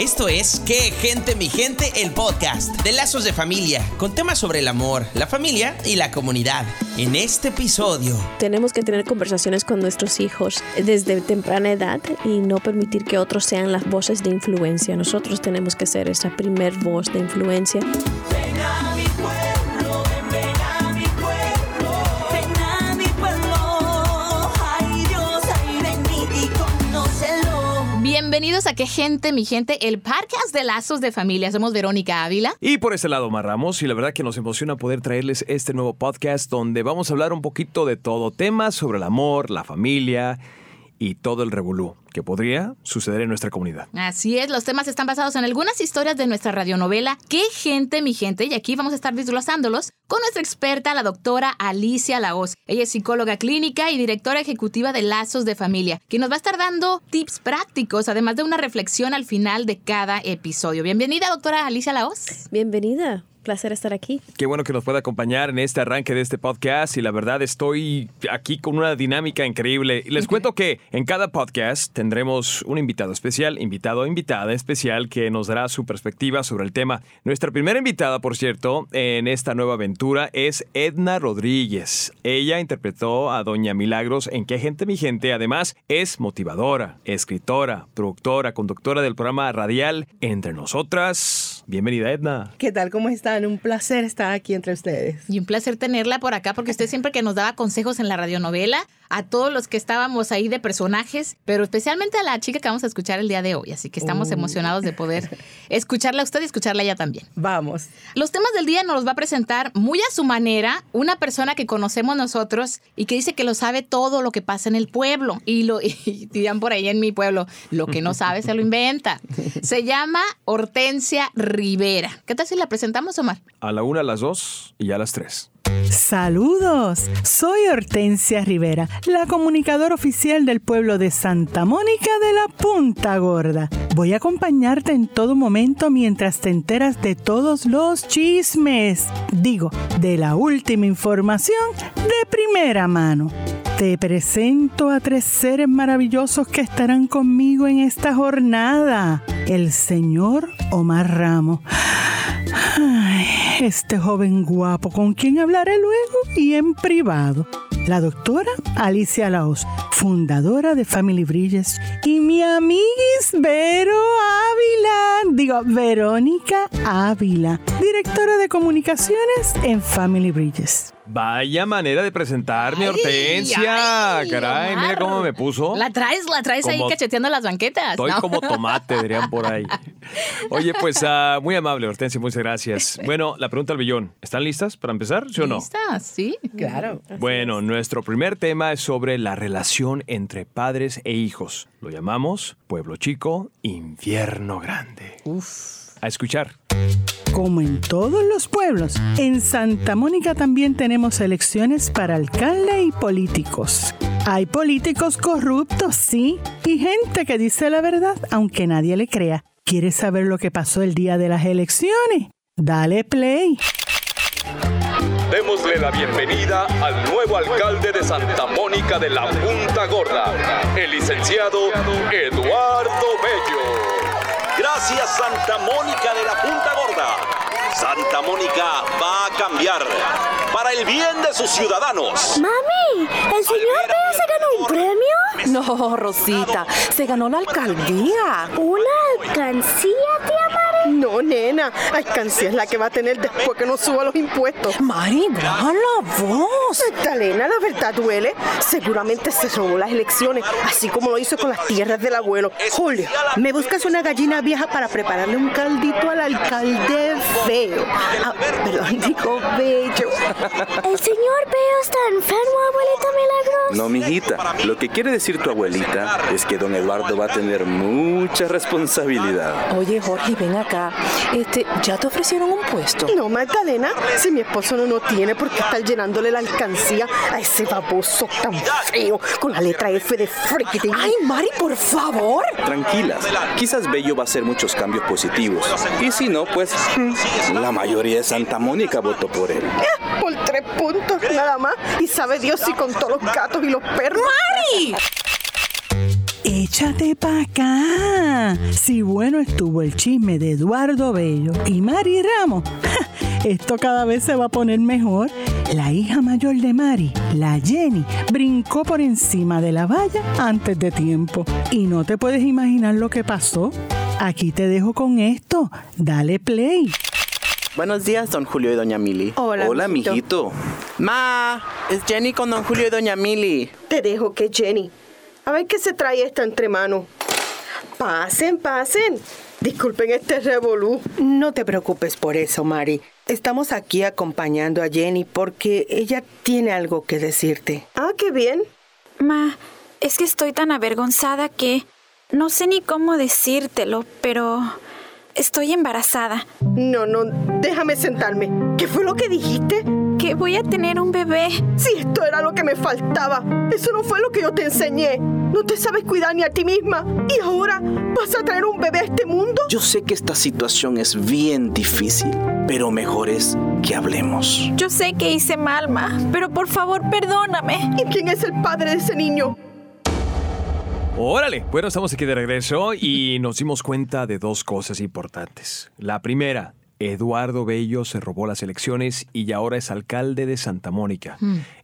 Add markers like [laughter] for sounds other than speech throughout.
Esto es ¿Qué gente mi gente? El podcast de Lazos de Familia, con temas sobre el amor, la familia y la comunidad. En este episodio tenemos que tener conversaciones con nuestros hijos desde temprana edad y no permitir que otros sean las voces de influencia. Nosotros tenemos que ser esa primer voz de influencia. Bienvenidos a Qué Gente, mi gente, el podcast de Lazos de Familia. Somos Verónica Ávila. Y por ese lado, Marramos, y la verdad que nos emociona poder traerles este nuevo podcast donde vamos a hablar un poquito de todo, temas sobre el amor, la familia y todo el revolú que podría suceder en nuestra comunidad. Así es, los temas están basados en algunas historias de nuestra radionovela Qué gente, mi gente, y aquí vamos a estar desglosándolos con nuestra experta, la doctora Alicia Laos. Ella es psicóloga clínica y directora ejecutiva de Lazos de Familia, que nos va a estar dando tips prácticos, además de una reflexión al final de cada episodio. Bienvenida, doctora Alicia Laos. Bienvenida placer estar aquí. Qué bueno que nos pueda acompañar en este arranque de este podcast y la verdad estoy aquí con una dinámica increíble. Les cuento que en cada podcast tendremos un invitado especial, invitado o invitada especial que nos dará su perspectiva sobre el tema. Nuestra primera invitada, por cierto, en esta nueva aventura es Edna Rodríguez. Ella interpretó a Doña Milagros en Qué gente mi gente. Además, es motivadora, escritora, productora, conductora del programa radial Entre Nosotras. Bienvenida, Edna. ¿Qué tal? ¿Cómo estás? Un placer estar aquí entre ustedes. Y un placer tenerla por acá, porque usted siempre que nos daba consejos en la radionovela, a todos los que estábamos ahí de personajes, pero especialmente a la chica que vamos a escuchar el día de hoy. Así que estamos Uh. emocionados de poder [laughs] escucharla a usted y escucharla a ella también. Vamos. Los temas del día nos los va a presentar muy a su manera una persona que conocemos nosotros y que dice que lo sabe todo lo que pasa en el pueblo. Y lo [laughs] y dirían por ahí en mi pueblo, lo que no sabe se lo inventa. [laughs] Se llama Hortensia Rivera. ¿Qué tal si la presentamos, Omar? A la una, a las dos y a las tres. Saludos, soy Hortensia Rivera, la comunicadora oficial del pueblo de Santa Mónica de la Punta Gorda. Voy a acompañarte en todo momento mientras te enteras de todos los chismes, digo, de la última información de primera mano. Te presento a tres seres maravillosos que estarán conmigo en esta jornada. El señor Omar Ramos. Ay, este joven guapo con quien hablaré luego y en privado. La doctora Alicia Laos, fundadora de Family Bridges, y mi amiguis Vero Ávila, digo, Verónica Ávila, directora de comunicaciones en Family Bridges. Vaya manera de presentarme, Ay, Hortensia. ay, Caray, Omar. mira cómo me puso. La traes, la traes ahí Como- cacheteando las banquetas. Estoy ¿no? como tomate, dirían por ahí. [laughs] Oye, pues ah, muy amable, Hortensia, muchas gracias. [laughs] Bueno, la pregunta al billón. ¿Están listas para empezar, sí o no? ¿Listas? Sí. Claro. Bueno, nuestro primer tema es sobre la relación entre padres e hijos. Lo llamamos Pueblo Chico, Infierno Grande. A escuchar. Como en todos los pueblos, en Santa Mónica también tenemos elecciones para alcalde y políticos. Hay políticos corruptos, sí, y gente que dice la verdad, aunque nadie le crea. ¿Quieres saber lo que pasó el día de las elecciones? Dale play. Démosle la bienvenida al nuevo alcalde de Santa Mónica de la Punta Gorda, el licenciado Eduardo Bello. Gracias Santa Mónica de la Punta Gorda. Santa Mónica va a cambiar para el bien de sus ciudadanos. Mami, ¿el señor Bea se ganó un premio? No, Rosita, se ganó la alcaldía. ¿Una alcancía, tía? No, nena. Alcancía es la que va a tener después que no suba los impuestos. Mari, baja la voz. Magdalena, la verdad duele. Seguramente se robó las elecciones, así como lo hizo con las tierras del abuelo. Julio, me buscas una gallina vieja para prepararle un caldito al alcalde feo. Ah, perdón, [laughs] digo bello. ¿El señor Bea está enfermo, abuelita Milagros? No, mijita. Lo que quiere decir tu abuelita es que don Eduardo va a tener mucha responsabilidad. Oye, Jorge, ven acá. Este, ¿ya te ofrecieron un puesto? No, Magdalena, si mi esposo no lo tiene, ¿por qué estar llenándole la alcancía a ese baboso tan feo con la letra F de friki? Ay, Mari, por favor. Tranquilas, quizás Bello va a hacer muchos cambios positivos. Y si no, pues la mayoría de Santa Mónica votó por él. Por tres puntos nada más. Y sabe Dios si con todos los gatos y los perros. ¡Mari! Échate pa' acá. Si bueno estuvo el chisme de Eduardo Bello y Mari Ramos, [laughs] esto cada vez se va a poner mejor. La hija mayor de Mari, la Jenny, brincó por encima de la valla antes de tiempo. Y no te puedes imaginar lo que pasó. Aquí te dejo con esto. Dale play. Buenos días, don Julio y doña Mili. Hola, Hola, mijito. mijito. Ma, es Jenny con don Julio y doña Mili. Te dejo que Jenny. A ver qué se trae esta entre manos. Pasen, pasen. Disculpen este revolú. No te preocupes por eso, Mari. Estamos aquí acompañando a Jenny porque ella tiene algo que decirte. Ah, qué bien. Ma, es que estoy tan avergonzada que no sé ni cómo decírtelo, pero estoy embarazada. No, no, déjame sentarme. ¿Qué fue lo que dijiste? Que voy a tener un bebé. Si esto era lo que me faltaba. Eso no fue lo que yo te enseñé. No te sabes cuidar ni a ti misma. Y ahora vas a traer un bebé a este mundo. Yo sé que esta situación es bien difícil, pero mejor es que hablemos. Yo sé que hice mal, Ma, pero por favor, perdóname. ¿Y quién es el padre de ese niño? Órale, bueno, estamos aquí de regreso y nos dimos cuenta de dos cosas importantes. La primera, Eduardo Bello se robó las elecciones y ahora es alcalde de Santa Mónica.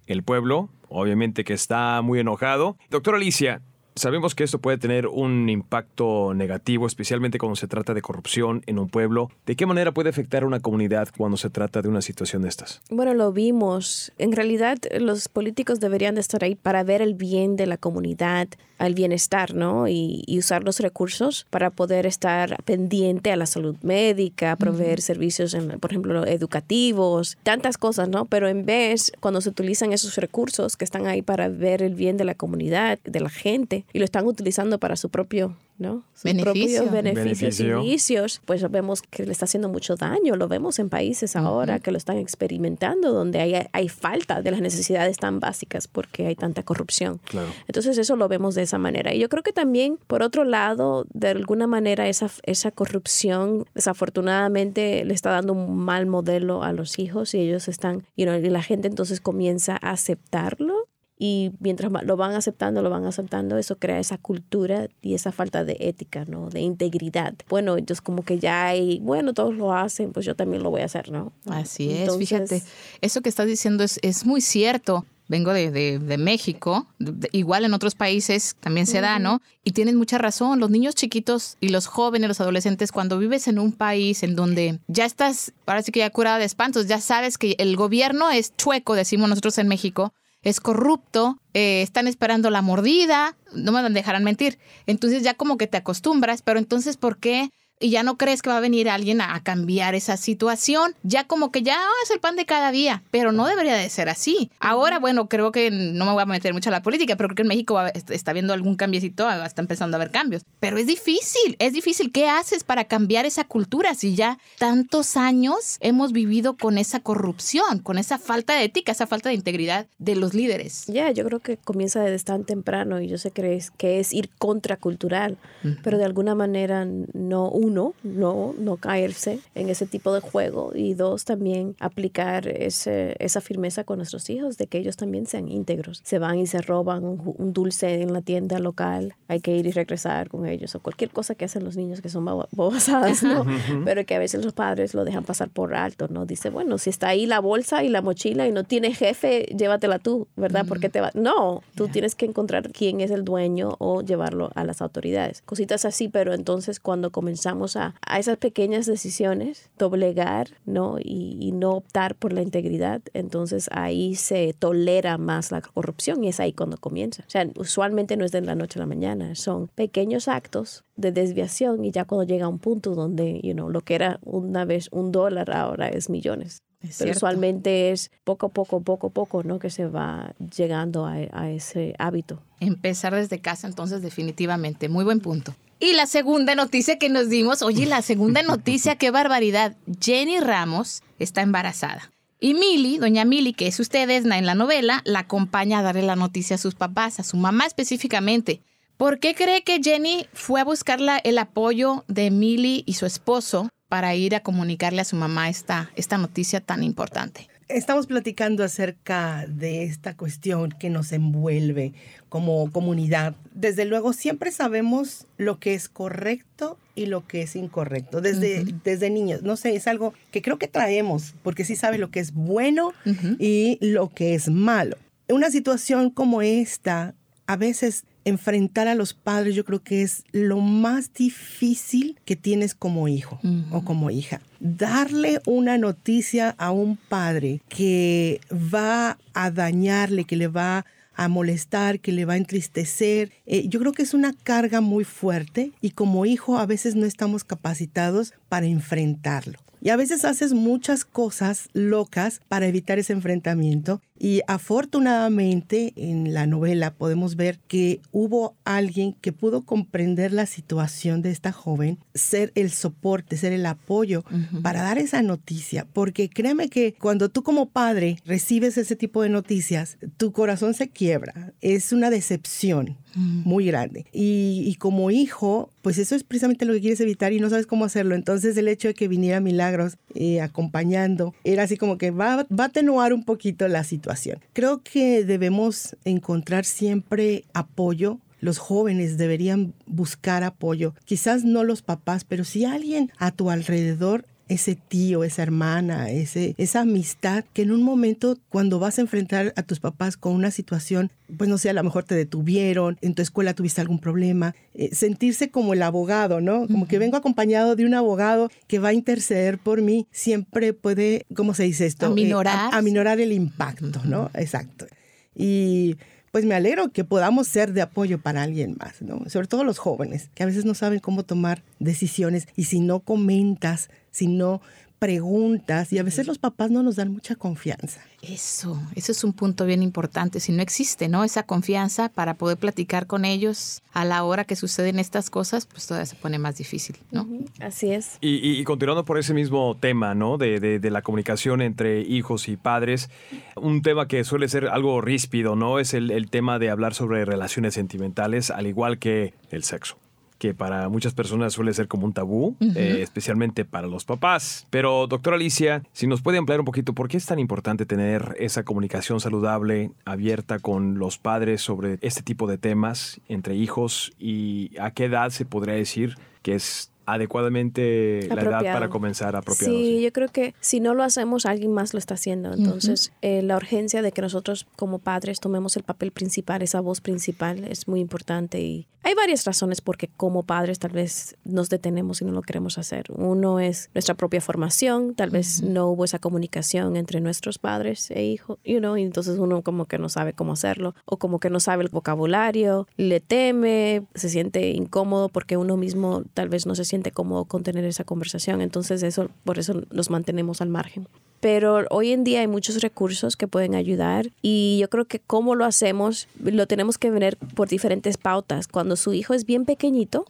El pueblo, obviamente que está muy enojado. Doctora Alicia, sabemos que esto puede tener un impacto negativo, especialmente cuando se trata de corrupción en un pueblo. ¿De qué manera puede afectar a una comunidad cuando se trata de una situación de estas? Bueno, lo vimos. En realidad, los políticos deberían de estar ahí para ver el bien de la comunidad, al bienestar, ¿no? Y, y usar los recursos para poder estar pendiente a la salud médica, proveer servicios, en, por ejemplo, educativos, tantas cosas, ¿no? Pero en vez, cuando se utilizan esos recursos que están ahí para ver el bien de la comunidad, de la gente, y lo están utilizando para su propio, ¿no? Sus Beneficio. propios beneficios Beneficio. y vicios, pues vemos que le está haciendo mucho daño. Lo vemos en países ahora que lo están experimentando, donde hay, hay falta de las necesidades tan básicas porque hay tanta corrupción. Claro. Entonces eso lo vemos de esa manera. Y yo creo que también, por otro lado, de alguna manera esa, esa corrupción desafortunadamente le está dando un mal modelo a los hijos y ellos están, you know, y la gente entonces comienza a aceptarlo. Y mientras lo van aceptando, lo van aceptando, eso crea esa cultura y esa falta de ética, ¿no? De integridad. Bueno, entonces como que ya hay, bueno, todos lo hacen, pues yo también lo voy a hacer, ¿no? Así es, Entonces- fíjate. Eso que estás diciendo es, es muy cierto. Vengo de, de- de México, de- igual en otros países también se da, ¿no? Y tienes mucha razón, los niños chiquitos y los jóvenes, los adolescentes, cuando vives en un país en donde ya estás, ahora sí que ya curada de espantos, ya sabes que el gobierno es chueco, decimos nosotros en México, es corrupto, eh, están esperando la mordida, no me dejarán mentir. Entonces ya como que te acostumbras, pero entonces ¿por qué? Y ya no crees que va a venir alguien a, a cambiar esa situación. Ya como que ya ah, es el pan de cada día, pero no debería de ser así. Ahora, bueno, creo que no me voy a meter mucho a la política, pero creo que en México va- está viendo algún cambiecito, está empezando a haber cambios. Pero es difícil, es difícil. ¿Qué haces para cambiar esa cultura si ya tantos años hemos vivido con esa corrupción, con esa falta de ética, esa falta de integridad de los líderes? Ya, yo creo que comienza desde tan temprano y yo sé que es, que es ir contracultural, pero de alguna manera no, uno, no, no caerse en ese tipo de juego y dos, también aplicar ese, esa firmeza con nuestros hijos de que ellos también sean íntegros. Se van y se roban un, dulce en la tienda local, hay que ir y regresar con ellos o cualquier cosa que hacen los niños que son boba- bobasadas, ¿no? pero que a veces los padres lo dejan pasar por alto, ¿no? Dice, bueno, si está ahí la bolsa y la mochila y no tiene jefe, llévatela tú, ¿verdad? Porque te va... No, tú tienes que encontrar quién es el dueño o llevarlo a las autoridades. Cositas así, pero entonces cuando comenzamos a, a esas pequeñas decisiones, doblegar, ¿no? Y, y no optar por la integridad, entonces ahí se tolera más la corrupción y es ahí cuando comienza. O sea, usualmente no es de la noche a la mañana, son pequeños actos de desviación y ya cuando llega a un punto donde, you know, lo que era una vez un dólar ahora es millones. Es Pero usualmente es poco a poco, poco a poco, ¿no? Que se va llegando a, a ese hábito. Empezar desde casa, entonces, definitivamente. Muy buen punto. Y la segunda noticia que nos dimos, oye, la segunda noticia, qué barbaridad. Jenny Ramos está embarazada. Y Mili, doña Mili, que es usted Edna en la novela, la acompaña a darle la noticia a sus papás, a su mamá específicamente. ¿Por qué cree que Jenny fue a buscar la- el apoyo de Mili y su esposo para ir a comunicarle a su mamá esta, esta noticia tan importante? Estamos platicando acerca de esta cuestión que nos envuelve como comunidad. Desde luego, siempre sabemos lo que es correcto y lo que es incorrecto. Desde, desde niños, no sé, es algo que creo que traemos, porque sí sabes lo que es bueno y lo que es malo. Una situación como esta, a veces enfrentar a los padres yo creo que es lo más difícil que tienes como hijo o como hija. Darle una noticia a un padre que va a dañarle, que le va a molestar, que le va a entristecer. Eh, yo creo que es una carga muy fuerte y como hijo a veces no estamos capacitados para enfrentarlo. Y a veces haces muchas cosas locas para evitar ese enfrentamiento. Y afortunadamente en la novela podemos ver que hubo alguien que pudo comprender la situación de esta joven, ser el soporte, ser el apoyo para dar esa noticia. Porque créeme que cuando tú como padre recibes ese tipo de noticias, tu corazón se quiebra. Es una decepción muy grande. Y, como hijo, pues eso es precisamente lo que quieres evitar y no sabes cómo hacerlo. Entonces el hecho de que viniera Milagros eh, acompañando era así como que va, va a atenuar un poquito la situación. Creo que debemos encontrar siempre apoyo los jóvenes deberían buscar apoyo. Quizás no los papás, pero si alguien a tu alrededor ese tío, esa hermana, ese, esa amistad que en un momento cuando vas a enfrentar a tus papás con una situación, pues no sé, a lo mejor te detuvieron, en tu escuela tuviste algún problema, eh, sentirse como el abogado, ¿no? Como que vengo acompañado de un abogado que va a interceder por mí, siempre puede, ¿cómo se dice esto? Aminorar. Eh, aminorar el impacto, ¿no? Exacto. Y pues me alegro que podamos ser de apoyo para alguien más, ¿no? Sobre todo los jóvenes, que a veces no saben cómo tomar decisiones y si no comentas, si no preguntas y a veces los papás no nos dan mucha confianza. Eso, eso es un punto bien importante. Si no existe, ¿no? Esa confianza para poder platicar con ellos a la hora que suceden estas cosas, pues todavía se pone más difícil, ¿no? Así es. Y, continuando por ese mismo tema, ¿no? De, de, la comunicación entre hijos y padres, un tema que suele ser algo ríspido, ¿no? Es el, el tema de hablar sobre relaciones sentimentales, al igual que el sexo que para muchas personas suele ser como un tabú, eh, especialmente para los papás. Pero, doctora Alicia, si nos puede ampliar un poquito, ¿por qué es tan importante tener esa comunicación saludable, abierta con los padres sobre este tipo de temas entre hijos y a qué edad se podría decir que es adecuadamente la edad para comenzar apropiado. Sí, yo creo que si no lo hacemos, alguien más lo está haciendo. Entonces, eh, la urgencia de que nosotros como padres tomemos el papel principal, esa voz principal, es muy importante. Y hay varias razones por qué como padres tal vez nos detenemos y no lo queremos hacer. Uno es nuestra propia formación, tal vez no hubo esa comunicación entre nuestros padres e hijos, you know, y entonces uno como que no sabe cómo hacerlo, o como que no sabe el vocabulario, le teme, se siente incómodo porque uno mismo tal vez no se siente cómo contener esa conversación. Entonces, eso, por eso nos mantenemos al margen pero hoy en día hay muchos recursos que pueden ayudar y yo creo que cómo lo hacemos lo tenemos que ver por diferentes pautas. Cuando su hijo es bien pequeñito,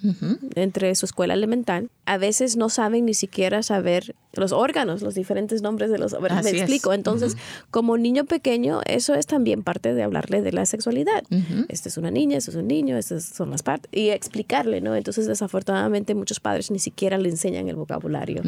entre su escuela elemental, a veces no saben ni siquiera saber los órganos, los diferentes nombres de los órganos. Me explico. Entonces, como niño pequeño, eso es también parte de hablarle de la sexualidad. Esta es una niña, esto es un niño, estas son las partes. Y explicarle, ¿no? Entonces, desafortunadamente, muchos padres ni siquiera le enseñan el vocabulario.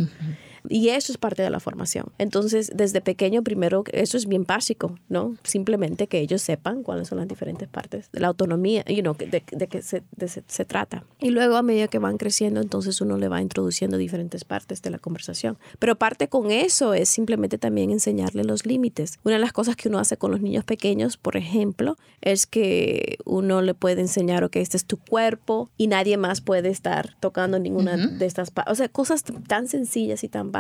Y eso es parte de la formación. Entonces, desde pequeño, primero, eso es bien básico, ¿no? Simplemente que ellos sepan cuáles son las diferentes partes de la autonomía, you know, de, de qué se, se, trata. Y luego, a medida que van creciendo, entonces uno le va introduciendo diferentes partes de la conversación. Pero parte con eso es simplemente también enseñarle los límites. Una de las cosas que uno hace con los niños pequeños, por ejemplo, es que uno le puede enseñar, ok, este es tu cuerpo y nadie más puede estar tocando ninguna de estas partes. O sea, cosas tan sencillas y tan básicas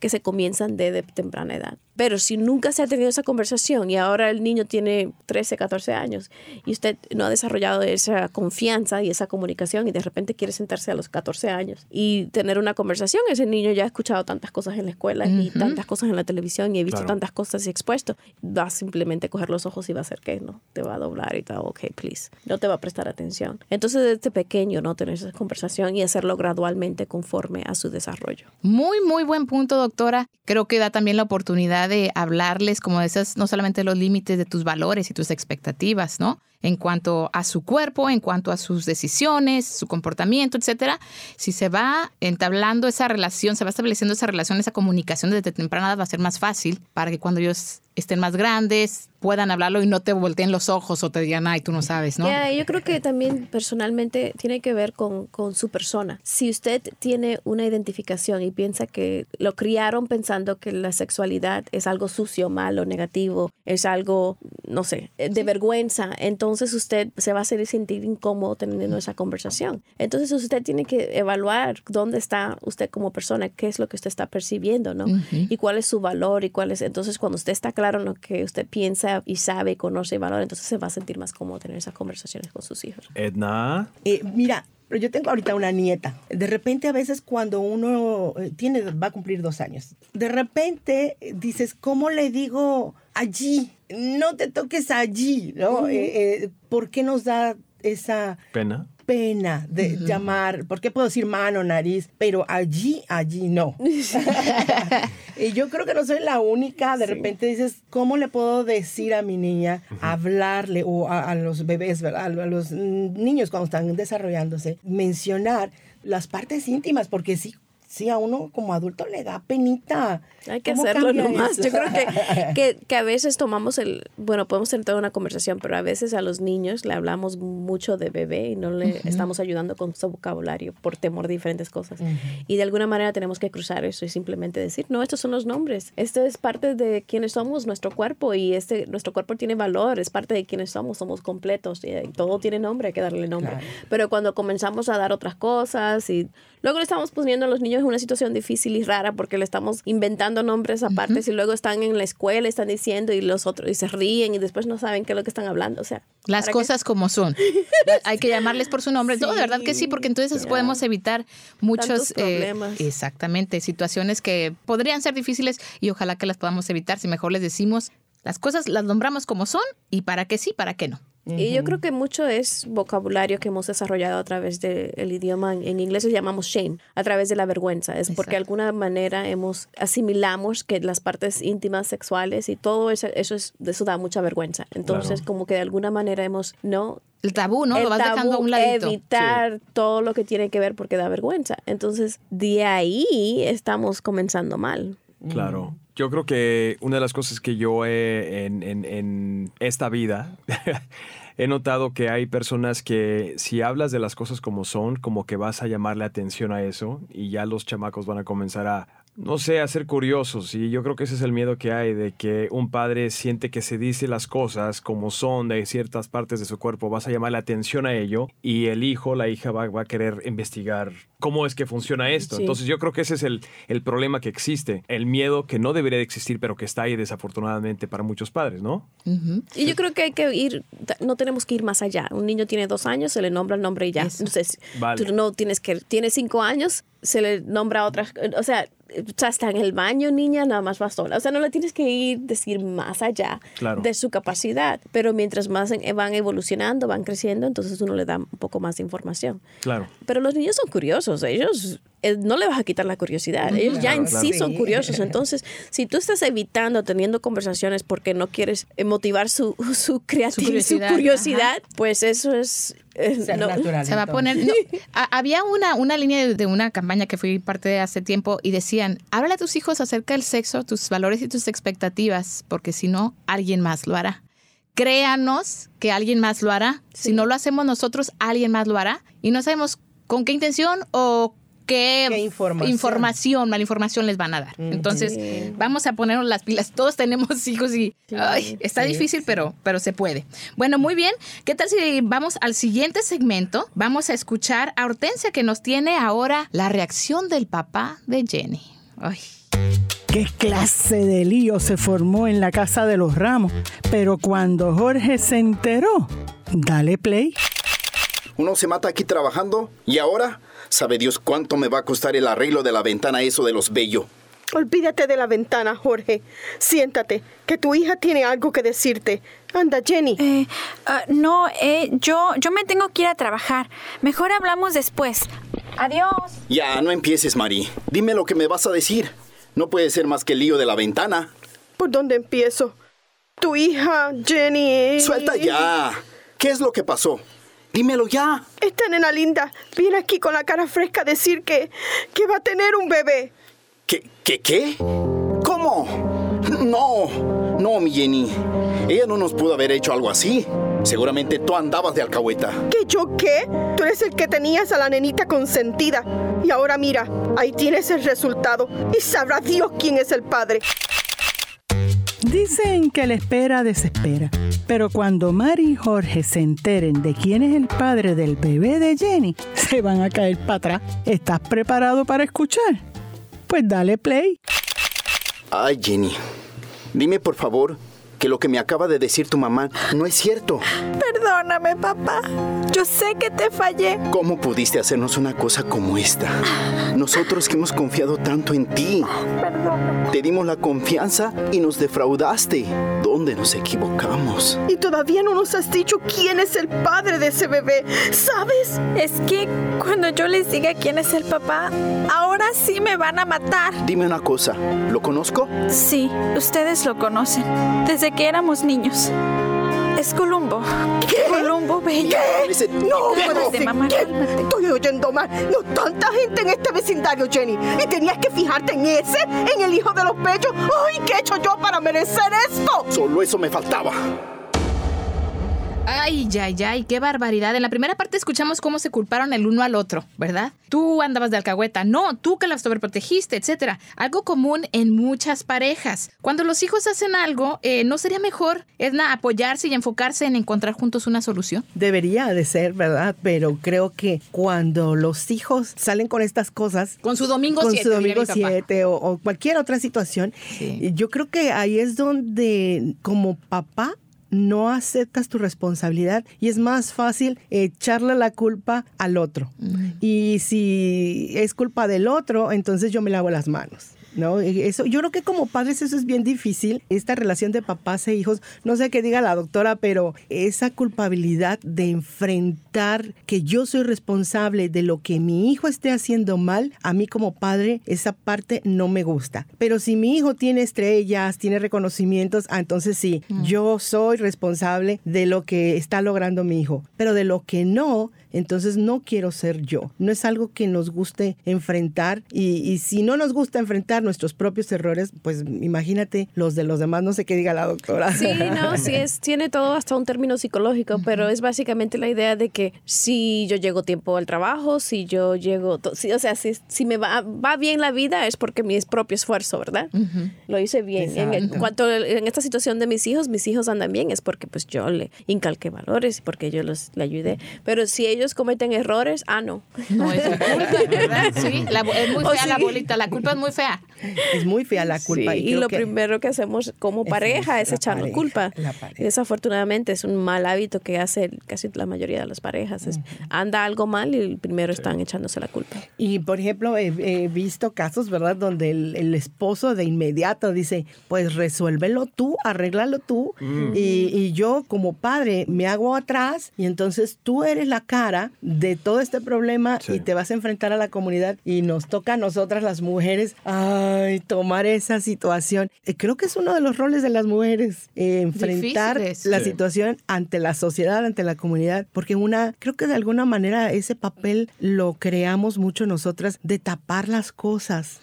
que se comienzan de, temprana edad. Pero si nunca se ha tenido esa conversación y ahora el niño tiene 13, 14 años y usted no ha desarrollado esa confianza y esa comunicación y de repente quiere sentarse a los 14 años y tener una conversación, ese niño ya ha escuchado tantas cosas en la escuela y tantas cosas en la televisión y he visto tantas cosas y expuesto, va a simplemente coger los ojos y va a hacer que no, te va a doblar y tal, ok, please, no te va a prestar atención. Entonces desde pequeño, ¿no? Tener esa conversación y hacerlo gradualmente conforme a su desarrollo. Muy, muy buen punto, doctora. Creo que da también la oportunidad de hablarles como de esas, no solamente los límites de tus valores y tus expectativas, ¿no? En cuanto a su cuerpo, en cuanto a sus decisiones, su comportamiento, etcétera, si se va entablando esa relación, se va estableciendo esa relación, esa comunicación desde temprana edad va a ser más fácil para que cuando ellos estén más grandes, puedan hablarlo y no te volteen los ojos o te digan, ay, tú no sabes, ¿no? Ya, yo creo que también personalmente tiene que ver con, con, su persona. Si usted tiene una identificación y piensa que lo criaron pensando que la sexualidad es algo sucio, malo, negativo, es algo, no sé, de vergüenza, entonces usted se va a hacer sentir incómodo teniendo esa conversación. Entonces usted tiene que evaluar dónde está usted como persona, qué es lo que usted está percibiendo, ¿no? Y cuál es su valor y cuál es... Entonces cuando usted está claro en lo que usted piensa y sabe, conoce y valora, entonces se va a sentir más cómodo tener esas conversaciones con sus hijos. Edna. Eh, mira, pero yo tengo ahorita una nieta. De repente a veces cuando uno eh, tiene, va a cumplir dos años, de repente dices, ¿cómo le digo allí? No te toques allí, ¿no? Eh, eh, ¿Por qué nos da esa pena? pena de llamar, ¿por qué puedo decir mano, nariz? Pero allí, allí no. [laughs] [laughs] y yo creo que no soy la única. De repente dices, ¿cómo le puedo decir a mi niña, hablarle o a, a los bebés, ¿verdad? a los niños cuando están desarrollándose, mencionar las partes íntimas? Porque sí, sí, a uno como adulto le da penita. Hay que hacerlo nomás. Eso? Yo creo que, [laughs] que, que, a veces tomamos el, bueno, podemos tener toda una conversación, pero a veces a los niños le hablamos mucho de bebé y no le uh -huh. estamos ayudando con su vocabulario por temor de diferentes cosas. Uh -huh. Y de alguna manera tenemos que cruzar eso y simplemente decir, no, estos son los nombres. Esto es parte de quienes somos, nuestro cuerpo, y este, nuestro cuerpo tiene valor, es parte de quienes somos, somos completos, y, y todo tiene nombre, hay que darle nombre. Claro. Pero cuando comenzamos a dar otras cosas y luego le estamos poniendo a los niños en una situación difícil y rara porque le estamos inventando nombres aparte uh -huh. y luego están en la escuela, están diciendo y los otros y se ríen y después no saben qué es lo que están hablando. O sea, las cosas como son. Hay que llamarles por su nombre. Sí. No, de verdad que sí, porque entonces podemos evitar muchos problemas. Eh, exactamente, situaciones que podrían ser difíciles y ojalá que las podamos evitar si mejor les decimos las cosas las nombramos como son y para qué sí, para qué no. Y yo creo que mucho es vocabulario que hemos desarrollado a través del de idioma, en inglés lo llamamos shame, a través de la vergüenza. Es Exacto. porque de alguna manera hemos asimilamos que las partes íntimas sexuales y todo eso, eso, es, eso da mucha vergüenza. Entonces, claro. como que de alguna manera hemos, ¿no? El tabú, ¿no? El lo vas tabú, dejando a un ladito. Evitar sí. todo lo que tiene que ver porque da vergüenza. Entonces, de ahí estamos comenzando mal. Claro. Yo creo que una de las cosas que yo he en, en, en esta vida [laughs] he notado que hay personas que si hablas de las cosas como son, como que vas a llamarle atención a eso y ya los chamacos van a comenzar a, no sé, a ser curiosos. Y yo creo que ese es el miedo que hay de que un padre siente que se dice las cosas como son de ciertas partes de su cuerpo, vas a llamarle atención a ello y el hijo, la hija va, va a querer investigar cómo es que funciona esto. Sí. Entonces yo creo que ese es el, el problema que existe, el miedo que no debería de existir, pero que está ahí desafortunadamente para muchos padres, ¿no? Uh -huh. Y yo creo que hay que ir, no tenemos que ir más allá. Un niño tiene dos años, se le nombra el nombre y ya. Eso. Entonces, vale. tú no tienes que, tiene cinco años, se le nombra otras, o sea, está en el baño, niña, nada más va sola. O sea, no le tienes que ir decir más allá claro. de su capacidad. Pero mientras más van evolucionando, van creciendo, entonces uno le da un poco más de información. Claro. Pero los niños son curiosos. Ellos no le vas a quitar la curiosidad. Ellos ya en claro. sí son curiosos. Entonces, si tú estás evitando teniendo conversaciones porque no quieres eh, motivar su, [laughs] su creatividad, su curiosidad, su curiosidad pues eso es eh, no, natural, se va a poner. No, [laughs] había una, una línea de, de, una campaña que fui parte de hace tiempo y decían: háblale a tus hijos acerca del sexo, tus valores y tus expectativas, porque si no, alguien más lo hará. Créanos que alguien más lo hará. Sí. Si no lo hacemos nosotros, alguien más lo hará. Y no sabemos con qué intención o qué, ¿Qué información? información, malinformación les van a dar. Entonces, vamos a ponernos las pilas. Todos tenemos [laughs] hijos y sí, ay, está sí, difícil, Pero, pero se puede. Bueno, muy bien. ¿Qué tal si vamos al siguiente segmento? Vamos a escuchar a Hortensia que nos tiene ahora la reacción del papá de Jenny. Ay. ¿Qué clase de lío se formó en la casa de los Ramos? Pero cuando Jorge se enteró, dale play. Uno se mata aquí trabajando y ahora Sabe Dios cuánto me va a costar el arreglo de la ventana eso de los bello. Olvídate de la ventana, Jorge. Siéntate, que tu hija tiene algo que decirte. Anda, Jenny. Eh, uh, no, eh, yo, yo me tengo que ir a trabajar. Mejor hablamos después. Adiós. Ya, no empieces, Mari. Dime lo que me vas a decir. No puede ser más que el lío de la ventana. ¿Por dónde empiezo? Tu hija, Jenny. Suelta ya. ¿Qué es lo que pasó? Dímelo ya. Esta nena linda viene aquí con la cara fresca a decir que, que va a tener un bebé. ¿Qué, qué, qué? ¿Cómo? No, no, mi Jenny. Ella no nos pudo haber hecho algo así. Seguramente tú andabas de alcahueta. ¿Que yo qué? Tú eres el que tenías a la nenita consentida. Y ahora mira, ahí tienes el resultado. Y sabrá Dios quién es el padre. Dicen que la espera desespera, pero cuando Mari y Jorge se enteren de quién es el padre del bebé de Jenny, se van a caer para atrás. ¿Estás preparado para escuchar? Pues dale play. Ay, Jenny. Dime por favor que lo que me acaba de decir tu mamá no es cierto. Perdóname, papá. Yo sé que te fallé. ¿Cómo pudiste hacernos una cosa como esta? Nosotros que hemos confiado tanto en ti. Perdón. Te dimos la confianza y nos defraudaste. ¿Dónde nos equivocamos? Y todavía no nos has dicho quién es el padre de ese bebé, ¿sabes? Es que cuando yo les diga quién es el papá, ahora sí me van a matar. Dime una cosa, ¿lo conozco? Sí, ustedes lo conocen. Desde que éramos niños. Es Columbo. ¿Qué? ¿Qué? No, mamá, ¿Qué? Estoy oyendo mal. No tanta gente en este vecindario, Jenny. Y tenías que fijarte en ese, en el hijo de los bellos. ¡Ay, qué he hecho yo para merecer esto! Solo eso me faltaba. Ay, ya, ya, y qué barbaridad. En la primera parte escuchamos cómo se culparon el uno al otro, ¿verdad? Tú andabas de alcahueta, no, tú que la sobreprotegiste, etcétera. Algo común en muchas parejas. Cuando los hijos hacen algo, eh, ¿no sería mejor, Edna, apoyarse y enfocarse en encontrar juntos una solución? Debería de ser, ¿verdad? Pero creo que cuando los hijos salen con estas cosas... Con su domingo con 7, su domingo diría mi papá. 7 o, o cualquier otra situación, yo creo que ahí es donde como papá no aceptas tu responsabilidad y es más fácil echarle la culpa al otro. Y si es culpa del otro, entonces yo me lavo las manos. ¿No? Eso, yo creo que como padres eso es bien difícil, esta relación de papás e hijos, no sé qué diga la doctora, pero esa culpabilidad de enfrentar que yo soy responsable de lo que mi hijo esté haciendo mal, a mí como padre esa parte no me gusta. Pero si mi hijo tiene estrellas, tiene reconocimientos, ah, entonces sí, yo soy responsable de lo que está logrando mi hijo, pero de lo que no, entonces no quiero ser yo. No es algo que nos guste enfrentar y, y si no nos gusta enfrentar nuestros propios errores, pues imagínate los de los demás, no sé qué diga la doctora. Sí, no, [laughs] sí, es, tiene todo hasta un término psicológico, pero es básicamente la idea de que si yo llego tiempo al trabajo, si yo llego, si, o sea, si, si me va, va bien la vida es porque mi propio esfuerzo, ¿verdad? Lo hice bien. En, cuanto en esta situación de mis hijos, mis hijos andan bien, es porque pues yo le incalqué valores porque yo los le ayudé. Pero si ellos cometen errores, ah, no. No es su culpa, ¿verdad? Sí, la es muy [laughs] fea la sí. bolita, la culpa es muy fea. Es muy fea la culpa. Sí, y creo lo que- primero que hacemos como pareja es es la echarnos pareja, culpa. la pareja. Y desafortunadamente es un mal hábito que hace casi la mayoría de las parejas. Es, anda algo mal y primero están echándose la culpa. Y por ejemplo, he, he visto casos, ¿verdad?, donde el, el esposo de inmediato dice, pues resuélvelo tú, arréglalo tú, Mm. y, y yo como padre me hago atrás, y entonces tú eres la cara de todo este problema y te vas a enfrentar a la comunidad y nos toca a nosotras las mujeres, ay, tomar esa situación. Eh, Creo que es uno de los roles de las mujeres, eh, enfrentar Difíciles. la Sí. situación ante la sociedad, ante la comunidad, porque una, creo que de alguna manera ese papel lo creamos mucho nosotras de tapar las cosas,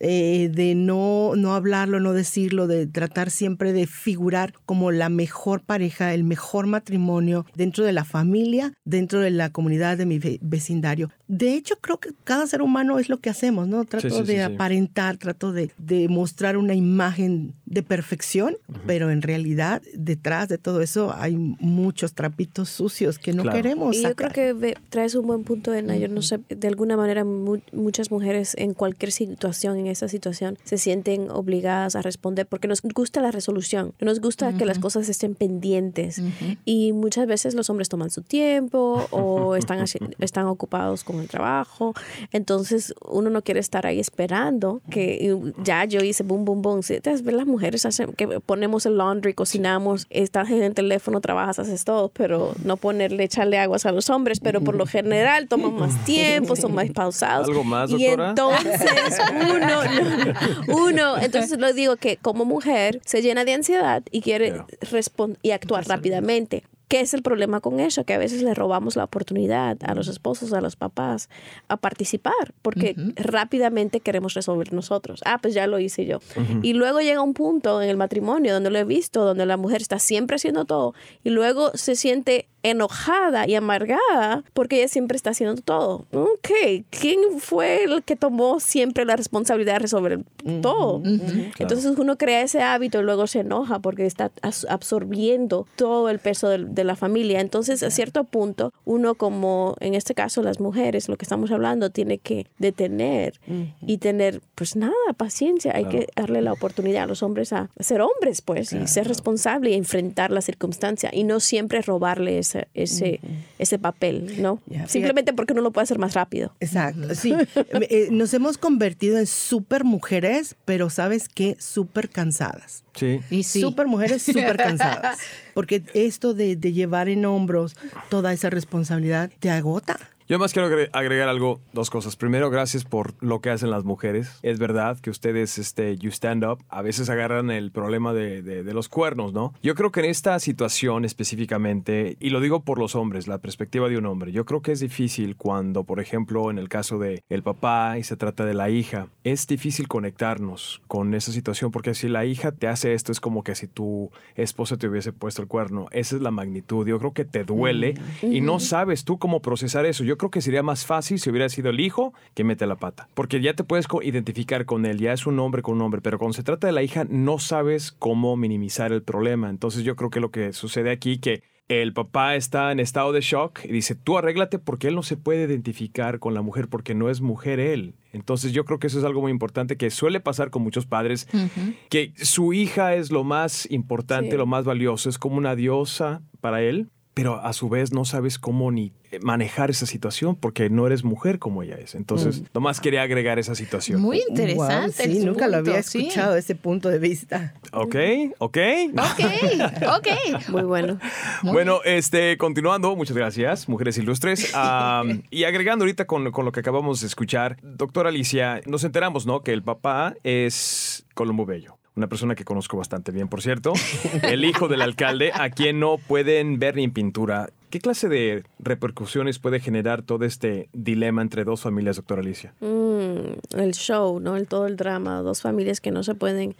eh, de no, no hablarlo, no decirlo, de tratar siempre de figurar como la mejor pareja, el mejor matrimonio dentro de la familia, dentro de la comunidad de mi ve- vecindario. De hecho, creo que cada ser humano es lo que hacemos, ¿no? Trato sí, sí, de sí. aparentar, trato de, de mostrar una imagen de perfección, pero en realidad detrás de todo eso hay muchos trapitos sucios que no Claro. queremos Y yo sacar. creo que traes un buen punto, Edna. Yo no sé, de alguna manera mu- muchas mujeres en cualquier situación, en esa situación, se sienten obligadas a responder porque nos gusta la resolución, no nos gusta que las cosas estén pendientes. Y muchas veces los hombres toman su tiempo o están, están ocupados con el trabajo. Entonces uno no quiere estar ahí esperando que ya yo hice boom, boom, boom. Si te ves las mujeres hacen, que ponemos el laundry, cocinamos, estás en el teléfono, trabajas, haces todo, pero no ponerle, echarle aguas a los hombres, pero por lo general toman más [laughs] tiempo, son más pausados. ¿Algo más, Y entonces [laughs] uno, no, uno, entonces lo digo que como mujer se llena de ansiedad y quiere responder y actuar rápidamente. ¿Qué es el problema con eso? Que a veces le robamos la oportunidad a los esposos, a los papás, a participar, porque rápidamente queremos resolver nosotros. Ah, pues ya lo hice yo. Y luego llega un punto en el matrimonio donde lo he visto, donde la mujer está siempre haciendo todo y luego se siente enojada y amargada porque ella siempre está haciendo todo. Ok, ¿quién fue el que tomó siempre la responsabilidad de resolver todo? Entonces uno crea ese hábito y luego se enoja porque está absorbiendo todo el peso de, la familia. Entonces a cierto punto uno como en este caso las mujeres, lo que estamos hablando, tiene que detener y tener pues nada, paciencia. Hay Claro. que darle la oportunidad a los hombres a ser hombres pues y ser responsable y enfrentar la circunstancia y no siempre robarle ese, ese, ese papel, ¿no? Simplemente porque uno lo puede hacer más rápido. Exacto, sí. [laughs] Eh, nos hemos convertido en súper mujeres, pero ¿sabes qué? Súper cansadas. Sí. Súper mujeres, súper [laughs] cansadas. Porque esto de, de llevar en hombros toda esa responsabilidad te agota. Yo más quiero agre- agregar algo, dos cosas. Primero, gracias por lo que hacen las mujeres. Es verdad que ustedes, este, you stand up, a veces agarran el problema de, de- de los cuernos, ¿no? Yo creo que en esta situación específicamente, y lo digo por los hombres, la perspectiva de un hombre, yo creo que es difícil cuando, por ejemplo, en el caso de el papá y se trata de la hija, es difícil conectarnos con esa situación porque si la hija te hace esto es como que si tu esposa te hubiese puesto el cuerno. Esa es la magnitud. Yo creo que te duele y no sabes tú cómo procesar eso. Yo creo que sería más fácil si hubiera sido el hijo que mete la pata. Porque ya te puedes identificar con él, ya es un hombre con un hombre, pero cuando se trata de la hija no sabes cómo minimizar el problema. Entonces yo creo que lo que sucede aquí que el papá está en estado de shock y dice, tú arréglate porque él no se puede identificar con la mujer porque no es mujer él. Entonces yo creo que eso es algo muy importante que suele pasar con muchos padres, que su hija es lo más importante, Sí. lo más valioso, es como una diosa para él, pero a su vez no sabes cómo ni eh, manejar esa situación porque no eres mujer como ella es. Entonces, nomás quería agregar esa situación. Muy Wow, interesante. sí, el nunca lo había sí. escuchado ese punto de vista. Ok, ok. Ok, ok. [laughs] Muy bueno. Bueno, este, continuando, muchas gracias, mujeres ilustres. [laughs] Y agregando ahorita con, con lo que acabamos de escuchar, doctora Alicia, nos enteramos, ¿no? Que el papá es Colombo Bello. Una persona que conozco bastante bien, por cierto. El hijo del alcalde, a quien no pueden ver ni en pintura. ¿Qué clase de repercusiones puede generar todo este dilema entre dos familias, doctora Alicia? Mm, el show, ¿no? El, todo el drama. Dos familias que no se pueden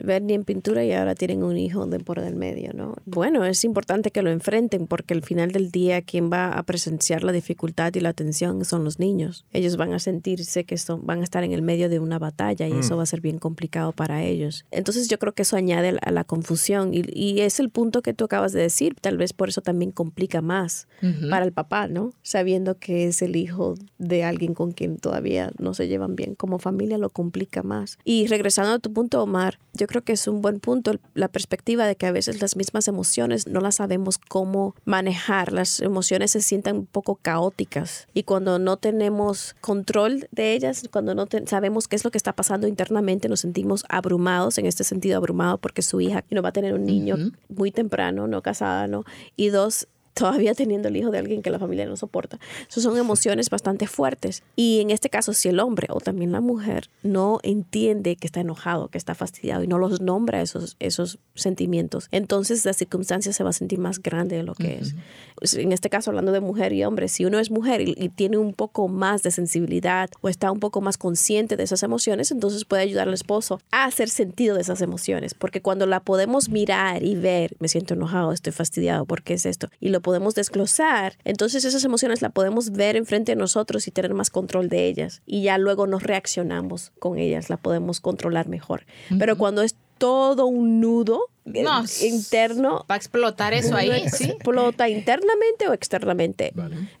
ver ni en pintura y ahora tienen un hijo de por del medio, ¿no? Bueno, es importante que lo enfrenten porque al final del día quien va a presenciar la dificultad y la tensión son los niños. Ellos van a sentirse que son, van a estar en el medio de una batalla y Mm. eso va a ser bien complicado para ellos. Entonces yo creo que eso añade a la confusión y, y es el punto que tú acabas de decir. Tal vez por eso también complica más Para el papá, ¿no? Sabiendo que es el hijo de alguien con quien todavía no se llevan bien. Como familia lo complica más. Y regresando a tu punto, Omar, yo creo que es un buen punto la perspectiva de que a veces las mismas emociones no las sabemos cómo manejar. Las emociones se sienten un poco caóticas y cuando no tenemos control de ellas, cuando no sabemos qué es lo que está pasando internamente, nos sentimos abrumados, en este sentido abrumado porque su hija no va a tener un niño muy temprano, no casada, ¿no? Y dos, todavía teniendo el hijo de alguien que la familia no soporta. Esas son emociones bastante fuertes. Y en este caso, si el hombre o también la mujer no entiende que está enojado, que está fastidiado y no los nombra esos, esos sentimientos, entonces la circunstancia se va a sentir más grande de lo que es. Pues, En este caso, hablando de mujer y hombre, si uno es mujer y, y tiene un poco más de sensibilidad o está un poco más consciente de esas emociones, entonces puede ayudar al esposo a hacer sentido de esas emociones. Porque cuando la podemos mirar y ver, me siento enojado, estoy fastidiado, ¿por qué es esto? Y lo podemos desglosar, entonces esas emociones la podemos ver enfrente de nosotros y tener más control de ellas. Y ya luego nos reaccionamos con ellas, la podemos controlar mejor. Pero cuando es todo un nudo No, interno. Va a explotar eso ahí, no sí. explota internamente o externamente.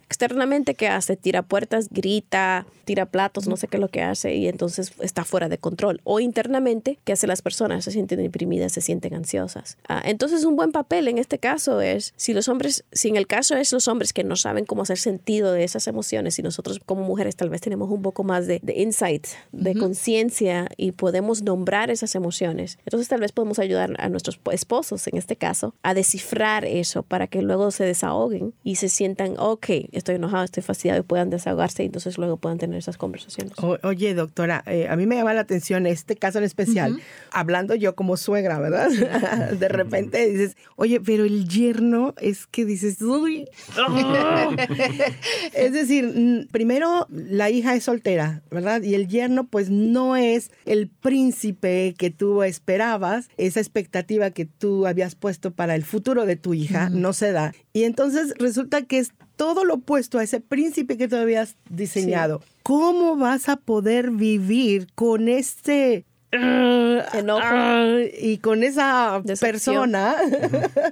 Externamente, ¿qué hace? Tira puertas, grita, tira platos, no sé qué es lo que hace y entonces está fuera de control. O internamente, ¿qué hace las personas? Se sienten deprimidas, se sienten ansiosas. Ah, entonces, un buen papel en este caso es, si los hombres, si en el caso es los hombres que no saben cómo hacer sentido de esas emociones y nosotros como mujeres tal vez tenemos un poco más de, de insight, de conciencia y podemos nombrar esas emociones, entonces tal vez podemos ayudar a nuestros los esposos en este caso a descifrar eso para que luego se desahoguen y se sientan, ok, estoy enojado, estoy fastidiado y puedan desahogarse y entonces luego puedan tener esas conversaciones. O- oye, doctora, eh, a mí me llama la atención este caso en especial, hablando yo como suegra, ¿verdad? [laughs] De repente dices, oye, pero el yerno es que dices, uy. ah". [laughs] es decir, primero la hija es soltera, ¿verdad? Y el yerno pues no es el príncipe que tú esperabas, esa expectativa que tú habías puesto para el futuro de tu hija no se da. Y entonces resulta que es todo lo opuesto a ese príncipe que tú habías diseñado. ¿Cómo vas a poder vivir con este [sniffs] Enojo. [sniffs] y con esa Decepción. persona,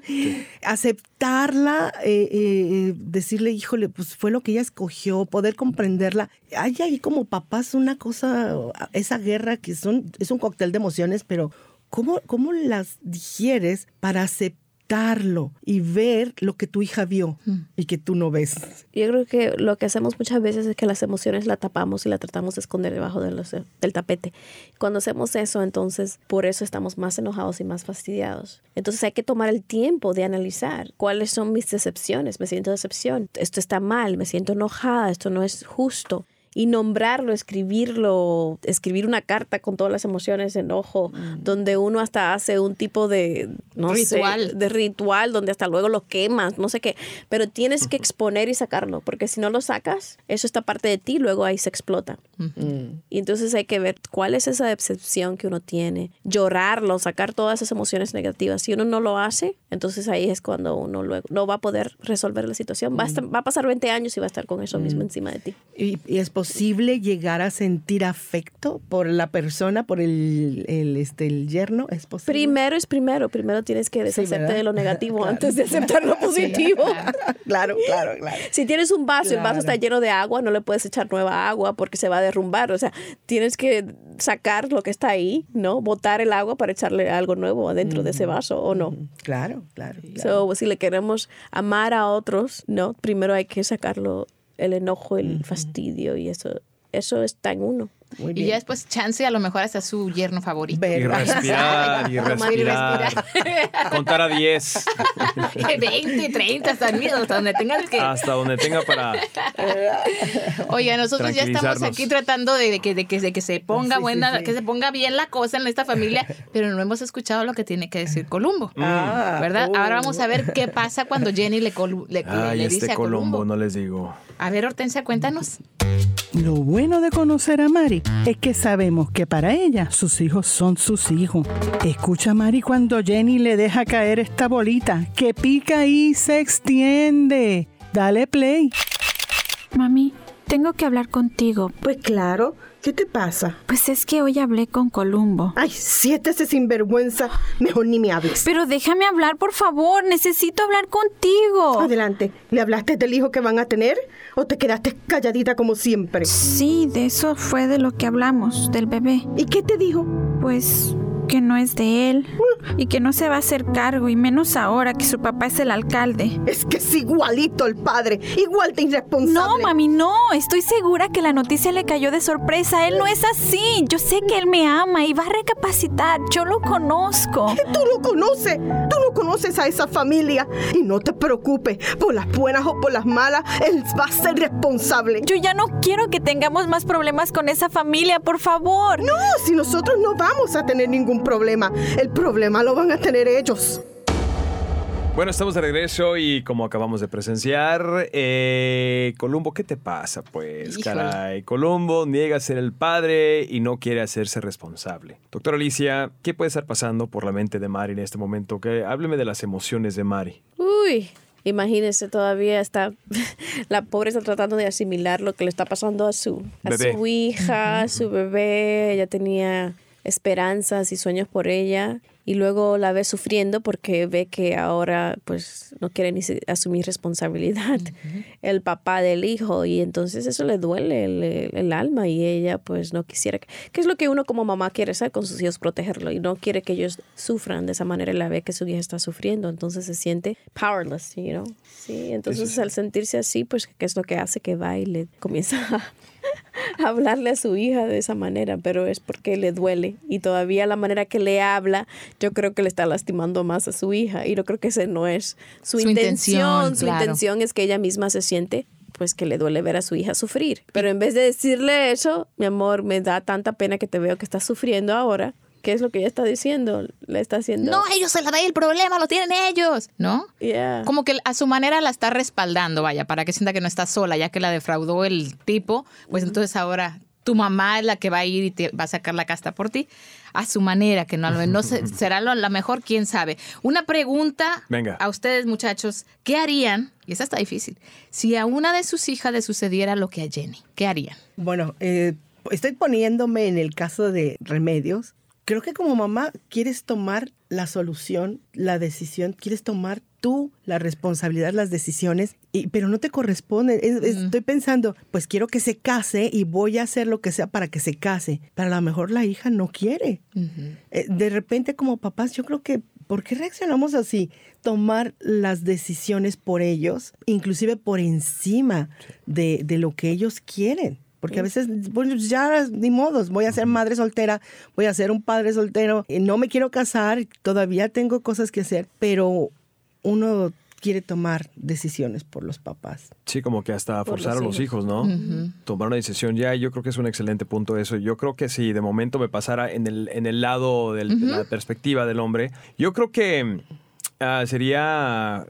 [laughs] aceptarla, eh, eh, decirle, híjole, pues fue lo que ella escogió, poder comprenderla. Hay ahí como papás una cosa, esa guerra que son, es un cóctel de emociones, pero ¿cómo, cómo las digieres para aceptarlo y ver lo que tu hija vio y que tú no ves? Yo creo que lo que hacemos muchas veces es que las emociones la tapamos y la tratamos de esconder debajo de los- del tapete. Cuando hacemos eso, entonces por eso estamos más enojados y más fastidiados. Entonces hay que tomar el tiempo de analizar cuáles son mis decepciones. Me siento decepción. Esto está mal. Me siento enojada. Esto no es justo. Y nombrarlo, escribirlo, escribir una carta con todas las emociones, enojo, donde uno hasta hace un tipo de, no sé, Ritual. de ritual, donde hasta luego lo quemas, no sé qué. Pero tienes que [laughs] exponer y sacarlo, porque si no lo sacas, eso está parte de ti, luego ahí se explota. Y entonces hay que ver cuál es esa decepción que uno tiene, llorarlo, sacar todas esas emociones negativas. Si uno no lo hace, entonces ahí es cuando uno luego no va a poder resolver la situación. Va, a estar- va a pasar 20 años y va a estar con eso mismo encima de ti. ¿Y, y es posible llegar a sentir afecto por la persona, por el, el, este, el yerno? ¿Es posible? Primero es primero, primero tienes que deshacerte de lo negativo [laughs] Claro. antes de aceptar lo [laughs] positivo. [laughs] claro, claro, claro. Si tienes un vaso y el vaso Claro. está lleno de agua, no le puedes echar nueva agua porque se va a derrumbar. O sea, tienes que sacar lo que está ahí, ¿no? Botar el agua para echarle algo nuevo adentro de ese vaso, ¿o no? Claro, claro. So, si le queremos amar a otros, ¿no? Primero hay que sacarlo, el enojo, el fastidio y eso. Eso está en uno. Y ya después chance a lo mejor hasta su yerno favorito. [laughs] [laughs] Y respirar, y respirar. Contar a 10. 20, 30, hasta el miedo, hasta donde tengas que... Hasta donde tenga para. [laughs] Oye, nosotros ya estamos aquí tratando de, de que, de, que, de que se ponga Sí, buena, sí. que se ponga bien la cosa en esta familia, pero no hemos escuchado lo que tiene que decir Columbo. Ah, ¿Verdad? oh. Ahora vamos a ver qué pasa cuando Jenny le, le, le- Ay, le este dice a Colombo, Columbo. no les digo. A ver, Hortensia, cuéntanos. Lo bueno de conocer a Mari es que sabemos que para ella sus hijos son sus hijos. Escucha a Mari cuando Jenny le deja caer esta bolita que pica y se extiende. Dale play. Mami, tengo que hablar contigo. Pues claro, ¿qué te pasa? Pues es que hoy hablé con Columbo. Ay, si es sinvergüenza, mejor ni me hables. Pero déjame hablar, por favor. Necesito hablar contigo. Adelante, ¿le hablaste del hijo que van a tener o te quedaste calladita como siempre? Sí, de eso fue de lo que hablamos, del bebé. ¿Y qué te dijo? Pues que no es de él y que no se va a hacer cargo y menos ahora que su papá es el alcalde. Es que es igualito el padre, igual de irresponsable. No, mami, no. Estoy segura que la noticia le cayó de sorpresa. Él no es así. Yo sé que él me ama y va a recapacitar. Yo lo conozco. Tú lo conoces, tú no conoces a esa familia. Y no te preocupes, por las buenas o por las malas, él va a ser responsable. Yo ya no quiero que tengamos más problemas con esa familia, por favor. No, si nosotros no vamos a tener ningún problema, el problema lo van a tener ellos. Bueno, estamos de regreso y como acabamos de presenciar, eh, Columbo, ¿qué te pasa? Pues, Híjole. caray, Columbo niega ser el padre y no quiere hacerse responsable. Doctora Alicia, ¿qué puede estar pasando por la mente de Mari en este momento? Que hábleme de las emociones de Mari. Uy, imagínese, todavía está, [laughs] la pobre está tratando de asimilar lo que le está pasando a su, a Bebé. su hija, a su bebé. Ella tenía esperanzas y sueños por ella y luego la ve sufriendo porque ve que ahora pues no quiere ni asumir responsabilidad el papá del hijo y entonces eso le duele el, el alma y ella pues no quisiera que, que es lo que uno como mamá quiere hacer con sus hijos protegerlo y no quiere que ellos sufran de esa manera y la ve que su hija está sufriendo entonces se siente powerless you know. Sí entonces al sentirse así pues qué es lo que hace que va y le comienza a, [laughs] hablarle a su hija de esa manera, pero es porque le duele y todavía la manera que le habla, yo creo que le está lastimando más a su hija y yo creo que ese no es su, Su intención. intención, Su claro. intención es que ella misma se siente pues que le duele ver a su hija sufrir. Pero en vez de decirle eso, mi amor, me da tanta pena que te veo que estás sufriendo ahora. ¿Qué es lo que ella está diciendo? Le está haciendo... No, ellos se la dan el problema, lo tienen ellos, ¿no? Yeah. Como que a su manera la está respaldando, vaya, para que sienta que no está sola, ya que la defraudó el tipo, pues entonces ahora tu mamá es la que va a ir y te va a sacar la casta por ti a su manera, que no, no se- [laughs] será lo, la mejor, quién sabe. Una pregunta Venga. a ustedes, muchachos, ¿qué harían? Y esta está difícil. Si a una de sus hijas le sucediera lo que a Jenny, ¿qué harían? Bueno, eh, estoy poniéndome en el caso de remedios. Creo que como mamá quieres tomar la solución, la decisión, quieres tomar tú la responsabilidad, las decisiones, y, pero no te corresponde. Es- es- Estoy pensando, pues quiero que se case y voy a hacer lo que sea para que se case, pero a lo mejor la hija no quiere. Eh, de repente como papás, yo creo que, ¿por qué reaccionamos así? Tomar las decisiones por ellos, inclusive por encima de, de lo que ellos quieren. Porque a veces, bueno, ya ni modos, voy a ser madre soltera, voy a ser un padre soltero, eh, no me quiero casar, todavía tengo cosas que hacer, pero uno quiere tomar decisiones por los papás. Sí, como que hasta forzar los a los hijos. hijos, ¿no? Tomar una decisión ya, yo creo que es un excelente punto eso. Yo creo que si de momento me pasara en el, en el lado del- de la perspectiva del hombre, yo creo que ah, sería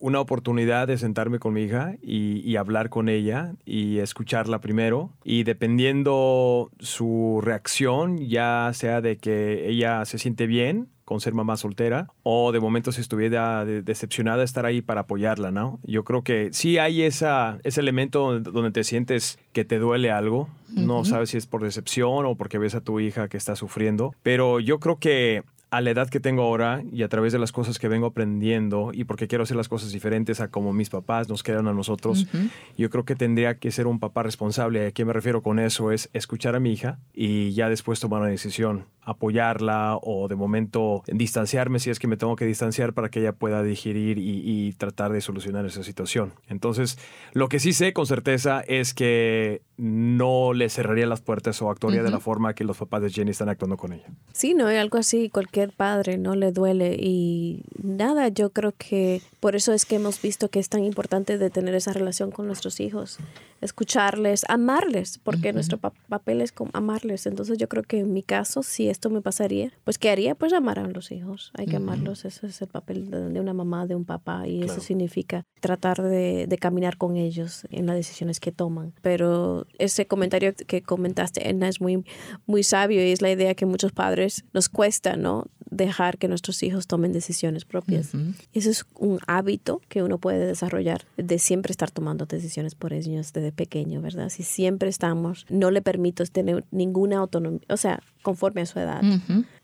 una oportunidad de sentarme con mi hija y, y hablar con ella y escucharla primero. Y dependiendo su reacción, ya sea de que ella se siente bien con ser mamá soltera o de momento si estuviera de- decepcionada estar ahí para apoyarla, ¿no? Yo creo que sí hay esa, ese elemento donde te sientes que te duele algo, no sabes si es por decepción o porque ves a tu hija que está sufriendo, pero yo creo que a la edad que tengo ahora y a través de las cosas que vengo aprendiendo y porque quiero hacer las cosas diferentes a como mis papás nos quedan a nosotros, Ujú. yo creo que tendría que ser un papá responsable. ¿A qué me refiero con eso? Es escuchar a mi hija y ya después tomar una decisión, apoyarla o de momento distanciarme si es que me tengo que distanciar para que ella pueda digerir y, y tratar de solucionar esa situación. Entonces, lo que sí sé con certeza es que no le cerraría las puertas o actuaría de Ujú. la forma que los papás de Jenny están actuando con ella. Sí, no, algo así, cualquier padre no le duele y nada, yo creo que por eso es que hemos visto que es tan importante de tener esa relación con nuestros hijos, escucharles, amarles, porque nuestro pa- papel es como amarles. Entonces yo creo que en mi caso, si esto me pasaría, pues ¿qué haría? Pues amar a los hijos, hay que amarlos, ese es el papel de, de una mamá, de un papá y Claro. eso significa tratar de, de caminar con ellos en las decisiones que toman. Pero ese comentario que comentaste, Edna, es muy, muy sabio y es la idea que muchos padres nos cuesta, ¿no? Dejar que nuestros hijos tomen decisiones propias. Eso es un hábito que uno puede desarrollar de siempre estar tomando decisiones por ellos desde pequeño, ¿verdad? Si siempre estamos, no le permito tener ninguna autonomía, o sea, conforme a su edad.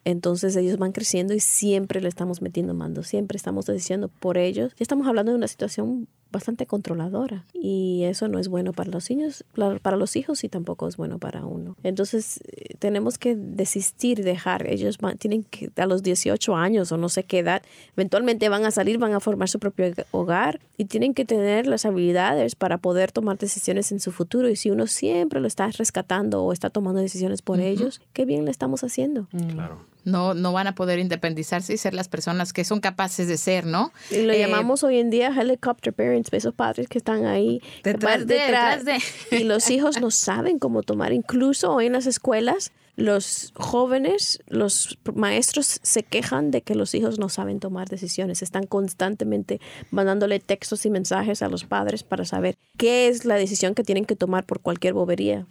Entonces ellos van creciendo y siempre le estamos metiendo mando, siempre estamos diciendo por ellos. Ya estamos hablando de una situación bastante controladora y eso no es bueno para los niños, para para los hijos y tampoco es bueno para uno. Entonces eh, tenemos que desistir, dejar. Ellos van- tienen que a los 18 años o no sé qué edad, eventualmente van a salir, van a formar su propio hogar y tienen que tener las habilidades para poder tomar decisiones en su futuro. Y si uno siempre lo está rescatando o está tomando decisiones por ellos, qué bien le estamos haciendo. Claro. No, no van a poder independizarse y ser las personas que son capaces de ser, ¿no? Y lo Eh, llamamos hoy en día helicopter parents, esos padres que están ahí Detrás van de, detrás de. Y los hijos [laughs] no saben cómo tomar. Incluso hoy en las escuelas, los jóvenes, los maestros se quejan de que los hijos no saben tomar decisiones. Están constantemente mandándole textos y mensajes a los padres para saber qué es la decisión que tienen que tomar por cualquier bobería.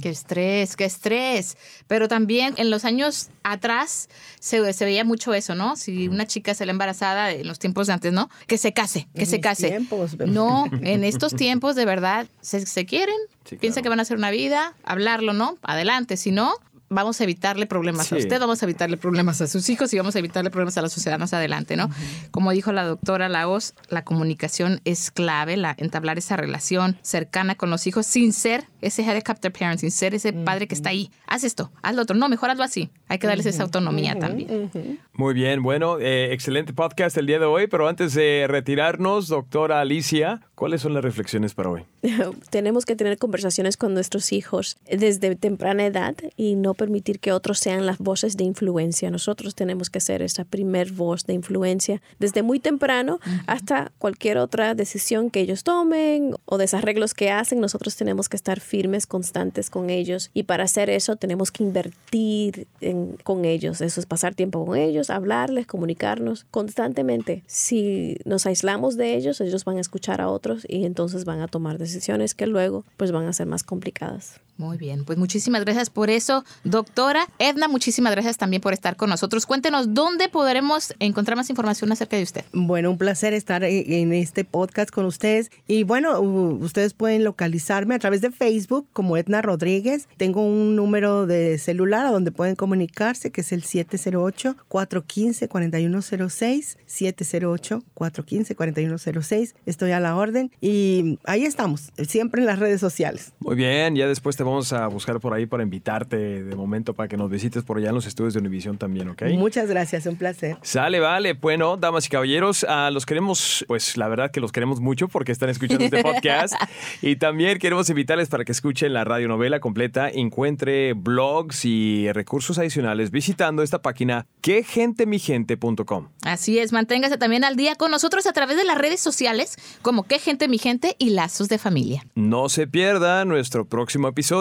Qué estrés, qué estrés. Pero también en los años atrás se, se veía mucho eso, ¿no? Si una chica sale embarazada en los tiempos de antes, ¿no? Que se case, que En se case. tiempos, no, [laughs] en estos tiempos de verdad se, se quieren, piensan que van a hacer una vida, hablarlo, ¿no? Adelante. Si no, vamos a evitarle problemas a usted, vamos a evitarle problemas a sus hijos y vamos a evitarle problemas a la sociedad más adelante, ¿no? Como dijo la doctora Laos, la comunicación es clave, la, entablar esa relación cercana con los hijos sin ser ese helicopter parent, sin ser ese padre que está ahí. Haz esto, haz lo otro. No, mejor hazlo así. Hay que darles esa autonomía también. Muy bien, bueno, eh, excelente podcast el día de hoy, pero antes de retirarnos, doctora Alicia, ¿cuáles son las reflexiones para hoy? [laughs] Tenemos que tener conversaciones con nuestros hijos desde temprana edad y no permitir que otros sean las voces de influencia. Nosotros tenemos que ser esa primer voz de influencia desde muy temprano hasta cualquier otra decisión que ellos tomen o desarreglos que hacen. Nosotros tenemos que estar firmes, constantes con ellos y para hacer eso tenemos que invertir en- con ellos. Eso es pasar tiempo con ellos, hablarles, comunicarnos constantemente. Si nos aislamos de ellos, ellos van a escuchar a otros y entonces van a tomar decisiones que luego pues van a ser más complicadas. Muy bien, pues muchísimas gracias por eso, doctora. Edna, muchísimas gracias también por estar con nosotros. Cuéntenos dónde podremos encontrar más información acerca de usted. Bueno, un placer estar e- en este podcast con ustedes. Y bueno, ustedes pueden localizarme a través de Facebook como Edna Rodríguez. Tengo un número de celular a donde pueden comunicarse, que es el 708-415-4106. 708-415-4106. Estoy a la orden. Y ahí estamos, siempre en las redes sociales. Muy bien, ya después te vamos a buscar por ahí para invitarte de momento para que nos visites por allá en los estudios de Univisión también, ¿ok? Muchas gracias, un placer. Sale, vale. Bueno, damas y caballeros, ah, los queremos, pues la verdad que los queremos mucho porque están escuchando este [laughs] podcast. y también queremos invitarles para que escuchen la radionovela completa, encuentre blogs y recursos adicionales visitando esta página quegentemigente.com. Así es, manténgase también al día con nosotros a través de las redes sociales como Qué Gente Mi Gente y Lazos de Familia. No se pierda nuestro próximo episodio.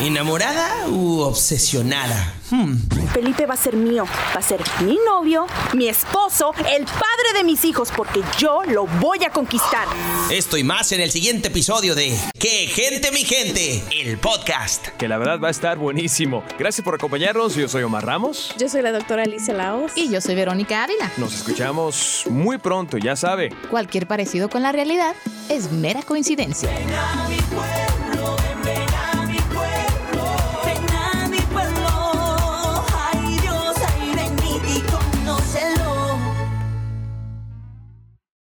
¿Enamorada u obsesionada? Hmm. Felipe va a ser mío, va a ser mi novio, mi esposo, el padre de mis hijos, porque yo lo voy a conquistar. Esto y más en el siguiente episodio de ¡Qué gente mi gente! El podcast. Que la verdad va a estar buenísimo. Gracias por acompañarnos. Yo soy Omar Ramos. Yo soy la doctora Alicia Laos. Y yo soy Verónica Ávila. Nos escuchamos muy pronto, ya sabe. Cualquier parecido con la realidad es mera coincidencia.